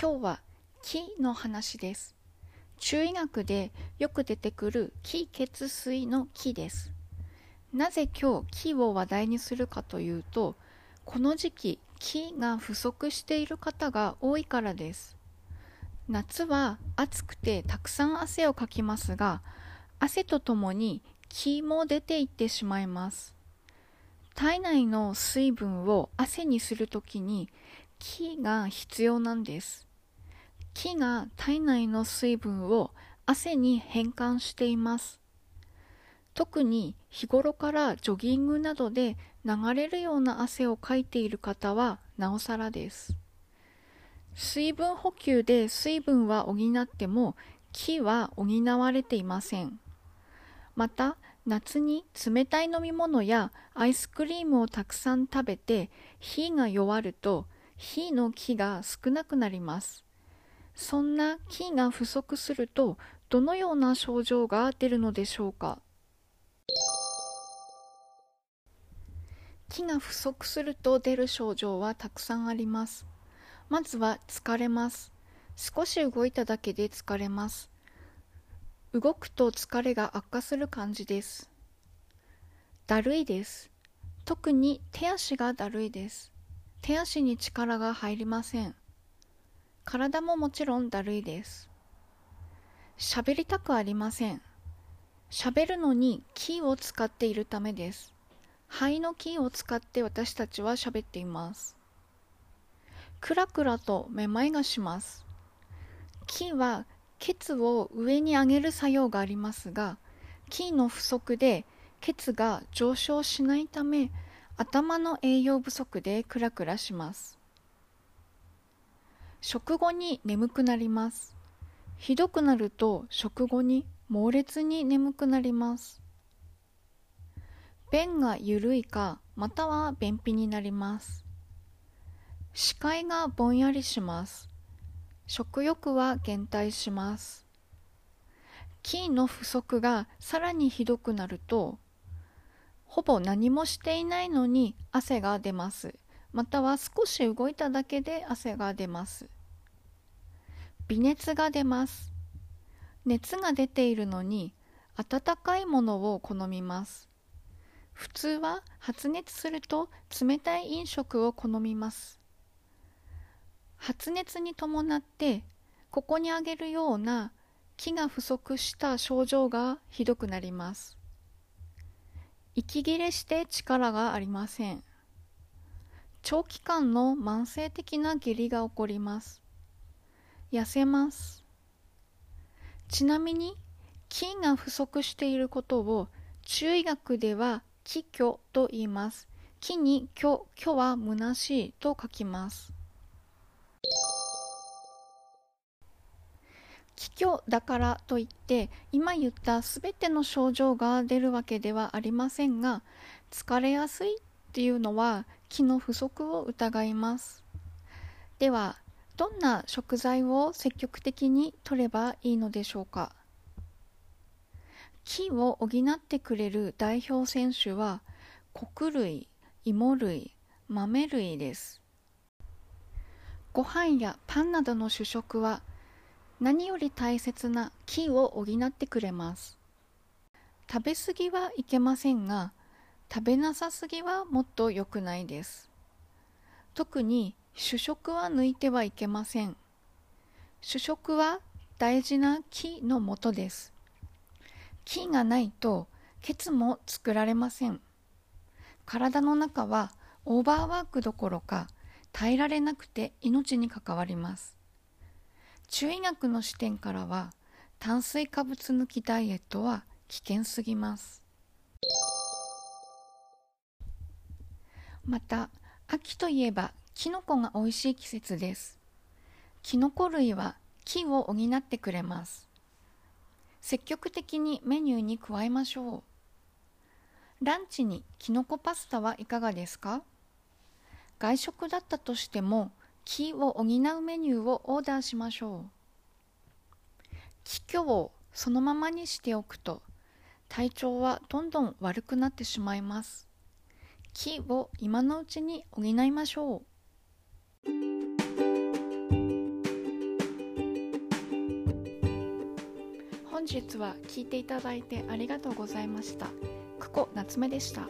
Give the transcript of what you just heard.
今日は気の話です。中医学でよく出てくる気血水の気です。なぜ今日気を話題にするかというと、この時期気が不足している方が多いからです。夏は暑くてたくさん汗をかきますが、汗とともに気も出ていってしまいます。体内の水分を汗にするときに気が必要なんです。気が体内の水分を汗に変換しています。特に日頃からジョギングなどで流れるような汗をかいている方はなおさらです。水分補給で水分は補っても気は補われていません。また夏に冷たい飲み物やアイスクリームをたくさん食べて火が弱ると火の気が少なくなります。そんな気が不足するとどのような症状が出るのでしょうか？気が不足すると出る症状はたくさんあります。まずは疲れます。少し動いただけで疲れます。動くと疲れが悪化する感じです。だるいです。特に手足がだるいです。手足に力が入りません。体ももちろんだるいです。喋りたくありません。喋るのにキーを使っているためです。肺のキーを使って私たちは喋っています。クラクラとめまいがします。キーは血を上に上げる作用がありますが筋の不足で血が上昇しないため頭の栄養不足でクラクラします食後に眠くなりますひどくなると食後に猛烈に眠くなります便が緩いかまたは便秘になります視界がぼんやりします食欲は減退します。筋の不足がさらにひどくなると、ほぼ何もしていないのに汗が出ます。または少し動いただけで汗が出ます。微熱が出ます。熱が出ているのに温かいものを好みます。普通は発熱すると冷たい飲食を好みます。発熱に伴ってここに挙げるような気が不足した症状がひどくなります息切れして力がありません長期間の慢性的な下痢が起こります痩せます。ちなみに気が不足していることを中医学では気虚と言います気に虚虚は虚しいと書きます気虚だからといって今言った全ての症状が出るわけではありませんが疲れやすいっていうのは気の不足を疑います。ではどんな食材を積極的に摂ればいいのでしょうか？気を補ってくれる代表選手は穀類、芋類、豆類です。ご飯やパンなどの主食は何より大切な気を補ってくれます。食べ過ぎはいけませんが食べなさすぎはもっと良くないです。特に主食は抜いてはいけません。主食は大事な気のもとです。気がないと血も作られません。体の中はオーバーワークどころか耐えられなくて命に関わります。中医学の視点からは炭水化物抜きダイエットは危険すぎます。また秋といえばきのこが美味しい季節です。きのこ類は気を補ってくれます。積極的にメニューに加えましょう。ランチにきのこパスタはいかがですか？外食だったとしても気を補うメニューをオーダーしましょう。気虚をそのままにしておくと体調はどんどん悪くなってしまいます。気を今のうちに補いましょう。本日は聞いていただいてありがとうございました。久保夏目でした。